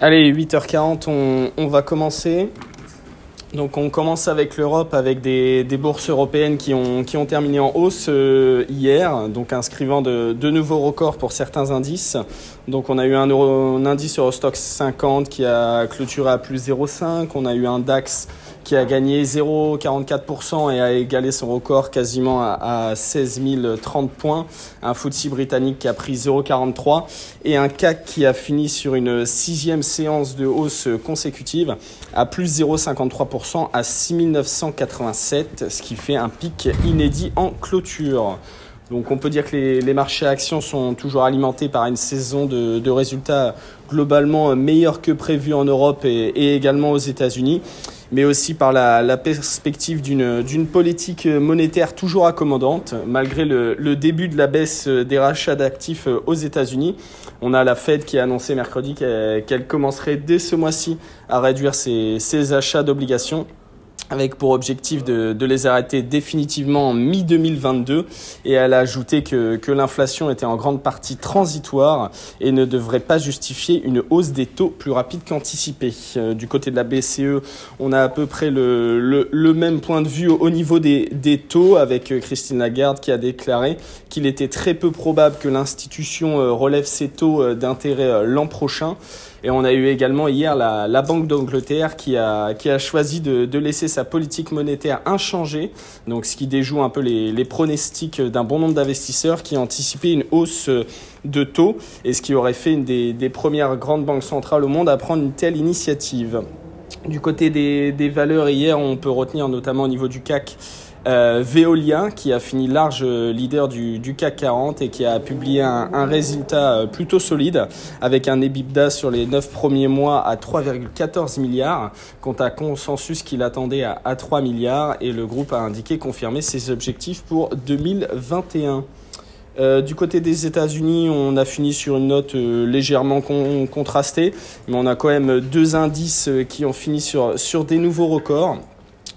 Allez, 8h40, on, on va commencer. Donc on commence avec l'Europe avec des, bourses européennes qui ont, qui ont terminé en hausse euh, hier, donc inscrivant de, nouveaux records pour certains indices. Donc on a eu un, euro, un indice Eurostox 50 qui a clôturé à plus 0,5, on a eu un DAX qui a gagné 0,44% et a égalé son record quasiment à, à 16 030 points, un FTSE britannique qui a pris 0,43 et un CAC qui a fini sur une sixième séance de hausse consécutive à plus 0,53% à 6987, ce qui fait un pic inédit en clôture. Donc on peut dire que les, les, marchés actions sont toujours alimentés par une saison de, de résultats globalement meilleurs que prévu en Europe et, et également aux États-Unis, mais aussi par la, perspective d'une politique monétaire toujours accommodante, malgré le, le, début de la baisse des rachats d'actifs aux États-Unis. On a la Fed qui a annoncé mercredi qu'elle qu commencerait dès ce mois-ci à réduire ses, ses achats d'obligations avec pour objectif de, les arrêter définitivement en mi-2022 et elle a ajouté que, que l'inflation était en grande partie transitoire et ne devrait pas justifier une hausse des taux plus rapide qu'anticipé. Euh, du côté de la BCE, on a à peu près le, le, même point de vue au niveau des, des, taux avec euh, Christine Lagarde qui a déclaré qu'il était très peu probable que l'institution euh, relève ses taux d'intérêt l'an prochain. Et on a eu également hier la, Banque d'Angleterre qui a, qui a choisi de, laisser sa politique monétaire inchangée, donc ce qui déjoue un peu les, pronostics d'un bon nombre d'investisseurs qui anticipaient une hausse de taux et ce qui aurait fait une des, premières grandes banques centrales au monde à prendre une telle initiative. Du côté des valeurs, hier, on peut retenir notamment au niveau du CAC euh, Veolia, qui a fini large leader du, CAC 40 et qui a publié un, résultat plutôt solide avec un EBITDA sur les 9 premiers mois à 3,14 milliards, contre un consensus qu'il attendait à, à 3 milliards et le groupe a indiqué confirmer ses objectifs pour 2021. Euh, du côté des États-Unis, on a fini sur une note euh, légèrement con contrastée, mais on a quand même deux indices qui ont fini sur des nouveaux records.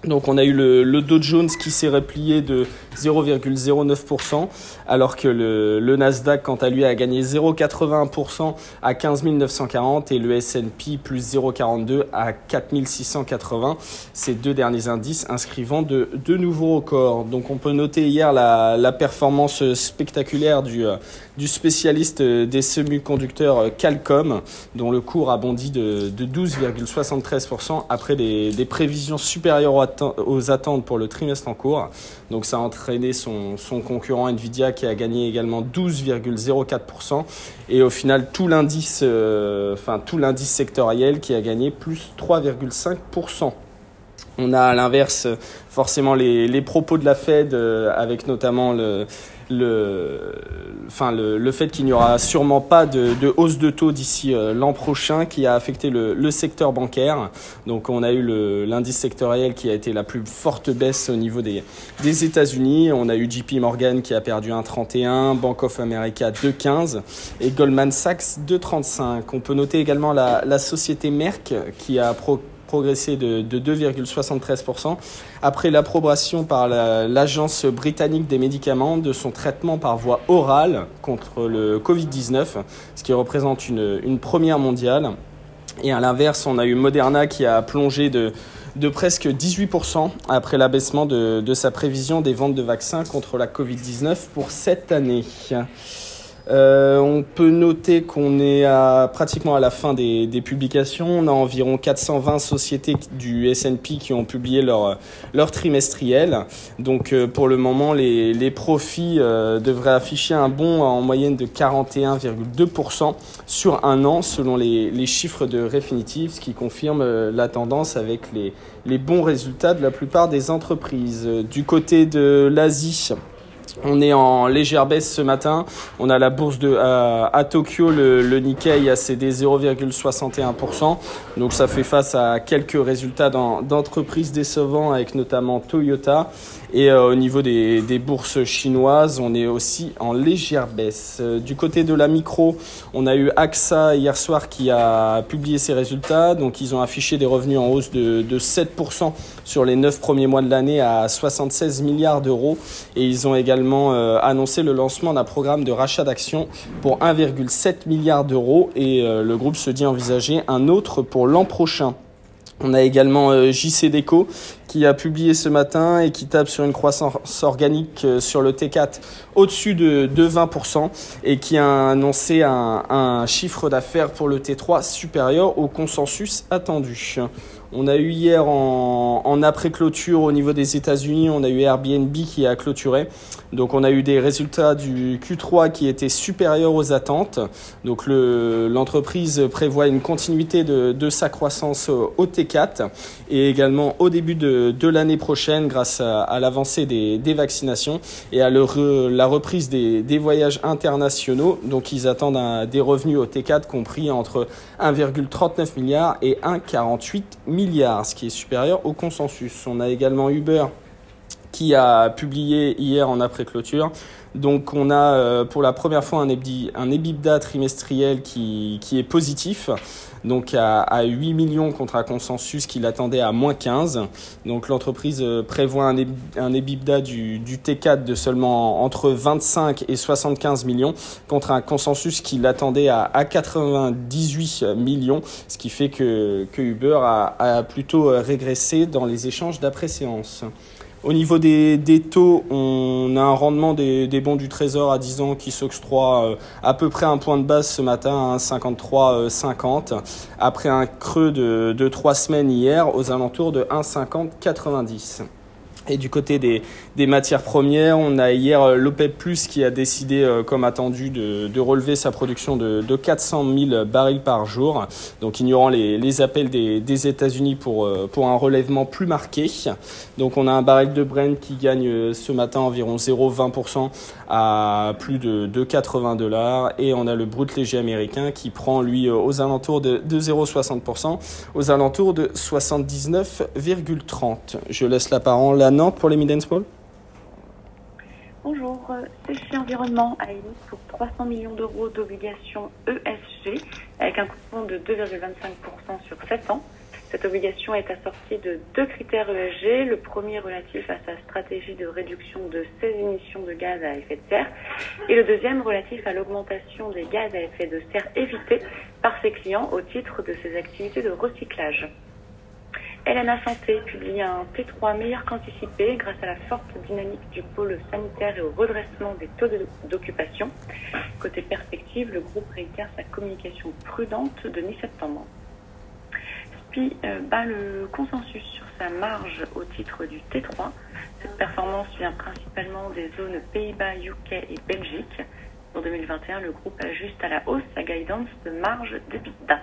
Donc on a eu le, le Dow Jones qui s'est replié de 0,09%, alors que le, Nasdaq, quant à lui, a gagné 0,81% à 15 940 et le S&P plus 0,42 à 4 680. Ces deux derniers indices inscrivant de, de nouveaux records. Donc on peut noter hier la, performance spectaculaire du, du spécialiste des semi-conducteurs Qualcomm, dont le cours a bondi de, de 12,73% après des, des prévisions supérieures aux attentes pour le trimestre en cours. Donc ça a entraîné son, concurrent Nvidia qui a gagné également 12,04% et au final tout l'indice euh, enfin sectoriel qui a gagné plus 3,5%. On a à l'inverse forcément les, les, propos de la Fed euh, avec notamment le, le, enfin le, le fait qu'il n'y aura sûrement pas de, hausse de taux d'ici euh, l'an prochain qui a affecté le, le, secteur bancaire. Donc on a eu l'indice sectoriel qui a été la plus forte baisse au niveau des, des États-Unis. On a eu JP Morgan qui a perdu 1,31, Bank of America 2,15 et Goldman Sachs 2,35. On peut noter également la, la société Merck qui a pro progressé de, de 2,73% après l'approbation par l'Agence la, britannique des médicaments de son traitement par voie orale contre le Covid-19, ce qui représente une, une première mondiale. Et à l'inverse, on a eu Moderna qui a plongé de, de presque 18% après l'abaissement de, de, sa prévision des ventes de vaccins contre la Covid-19 pour cette année. Euh, on peut noter qu'on est à, pratiquement à la fin des, publications. On a environ 420 sociétés du S&P qui ont publié leur, trimestriel. Donc euh, pour le moment, les, profits euh, devraient afficher un bond en moyenne de 41,2% sur un an selon les, chiffres de Refinitiv, ce qui confirme la tendance avec les, les bons résultats de la plupart des entreprises. Du côté de l'Asie, on est en légère baisse ce matin. On a la bourse de, à, Tokyo, le, le, Nikkei a cédé 0,61%. Donc ça fait face à quelques résultats d'entreprises décevants avec notamment Toyota. Et euh, au niveau des, des, bourses chinoises, on est aussi en légère baisse. Euh, du côté de la micro, on a eu AXA hier soir qui a publié ses résultats. Donc ils ont affiché des revenus en hausse de, de 7% sur les 9 premiers mois de l'année à 76 milliards d'euros. Et ils ont également également annoncé le lancement d'un programme de rachat d'actions pour 1,7 milliard d'euros et le groupe se dit envisager un autre pour l'an prochain. On a également euh, JC Deco qui a publié ce matin et qui tape sur une croissance organique euh, sur le T4 au-dessus de, 20% et qui a annoncé un chiffre d'affaires pour le T3 supérieur au consensus attendu. On a eu hier en, après-clôture au niveau des États-Unis, on a eu Airbnb qui a clôturé. Donc on a eu des résultats du Q3 qui étaient supérieurs aux attentes. Donc l'entreprise prévoit une continuité de, sa croissance au T4 et également au début de, l'année prochaine grâce à, l'avancée des, vaccinations et à la reprise des, voyages internationaux. Donc ils attendent des revenus au T4 compris entre 1,39 milliard et 1,48 milliard ce qui est supérieur au consensus. On a également Uber qui a publié hier en après-clôture. Donc on a euh, pour la première fois un, EBITDA trimestriel qui, est positif, donc à, 8 millions contre un consensus qui l'attendait à moins 15. Donc l'entreprise euh, prévoit un, EBITDA du, T4 de seulement entre 25 et 75 millions contre un consensus qui l'attendait à, 98 millions, ce qui fait que, Uber a plutôt régressé dans les échanges d'après-séance. Au niveau des, taux, on a un rendement des, bons du Trésor à 10 ans qui s'octroie euh, à peu près un point de base ce matin, à 53,50, après un creux de, de 3 semaines hier aux alentours de 1,50,90. Et du côté des, des, matières premières, on a hier euh, l'OPEP Plus qui a décidé, euh, comme attendu, de, de relever sa production de, de, 400 000 barils par jour, donc ignorant les, les appels des, des États-Unis pour, euh, pour un relèvement plus marqué. Donc on a un baril de Brent qui gagne ce matin environ 0,20% à plus de, de 80 dollars, et on a le brut léger américain qui prend lui aux alentours de, de 0,60%, aux alentours de 79,30. Je laisse la parole Nantes pour les mid Bonjour, c'est chez Environnement à émis pour 300 millions d'euros d'obligations ESG avec un coupon de 2,25% sur 7 ans. Cette obligation est assortie de deux critères ESG. Le premier relatif à sa stratégie de réduction de ses émissions de gaz à effet de serre et le deuxième relatif à l'augmentation des gaz à effet de serre évités par ses clients au titre de ses activités de recyclage. LNA Santé publie un P3 meilleur qu'anticipé grâce à la forte dynamique du pôle sanitaire et au redressement des taux d'occupation. Côté perspective, le groupe réitère sa communication prudente de mi-septembre. SPI euh, bat le consensus sur sa marge au titre du T3. Cette performance vient principalement des zones Pays-Bas, UK et Belgique. Pour 2021, le groupe ajuste à la hausse sa guidance de marge d'EBITDA.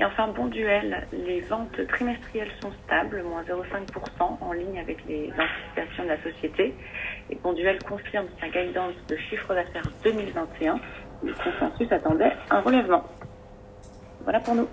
Et enfin, bon duel, les ventes trimestrielles sont stables, moins 0,5% en ligne avec les anticipations de la société. Et bon duel confirme sa guidance de chiffre d'affaires 2021. Le consensus attendait un relèvement. Voilà pour nous.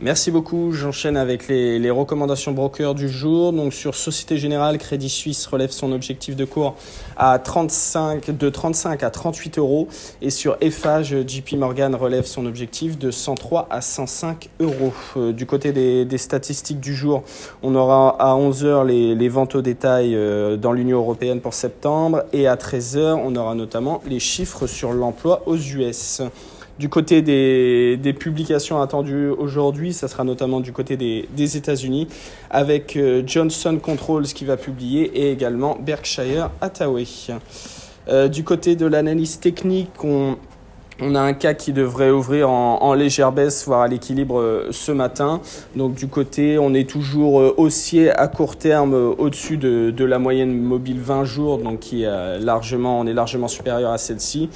Merci beaucoup. J'enchaîne avec les, recommandations broker du jour. Donc sur Société Générale, Crédit Suisse relève son objectif de cours à 35, de 35 à 38 euros. Et sur Eiffage, JP Morgan relève son objectif de 103 à 105 euros. Euh, du côté des, statistiques du jour, on aura à 11h les, les ventes au détail euh, dans l'Union européenne pour septembre. Et à 13h, on aura notamment les chiffres sur l'emploi aux US. Du côté des, publications attendues aujourd'hui, ça sera notamment du côté des, États-Unis, avec euh, Johnson Controls qui va publier et également Berkshire Hathaway. Euh, du côté de l'analyse technique, on, a un cas qui devrait ouvrir en, légère baisse, voire à l'équilibre euh, ce matin. Donc du côté, on est toujours haussier à court terme au-dessus de, de, la moyenne mobile 20 jours, donc qui largement, on est largement supérieur à celle-ci.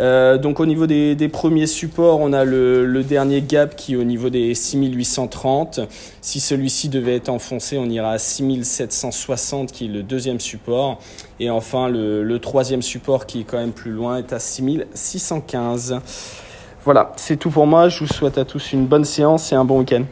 Euh, donc au niveau des, premiers supports, on a le, dernier gap qui est au niveau des 6830. Si celui-ci devait être enfoncé, on ira à 6760 qui est le deuxième support. Et enfin le, troisième support qui est quand même plus loin est à 6615. Voilà, c'est tout pour moi. Je vous souhaite à tous une bonne séance et un bon week-end.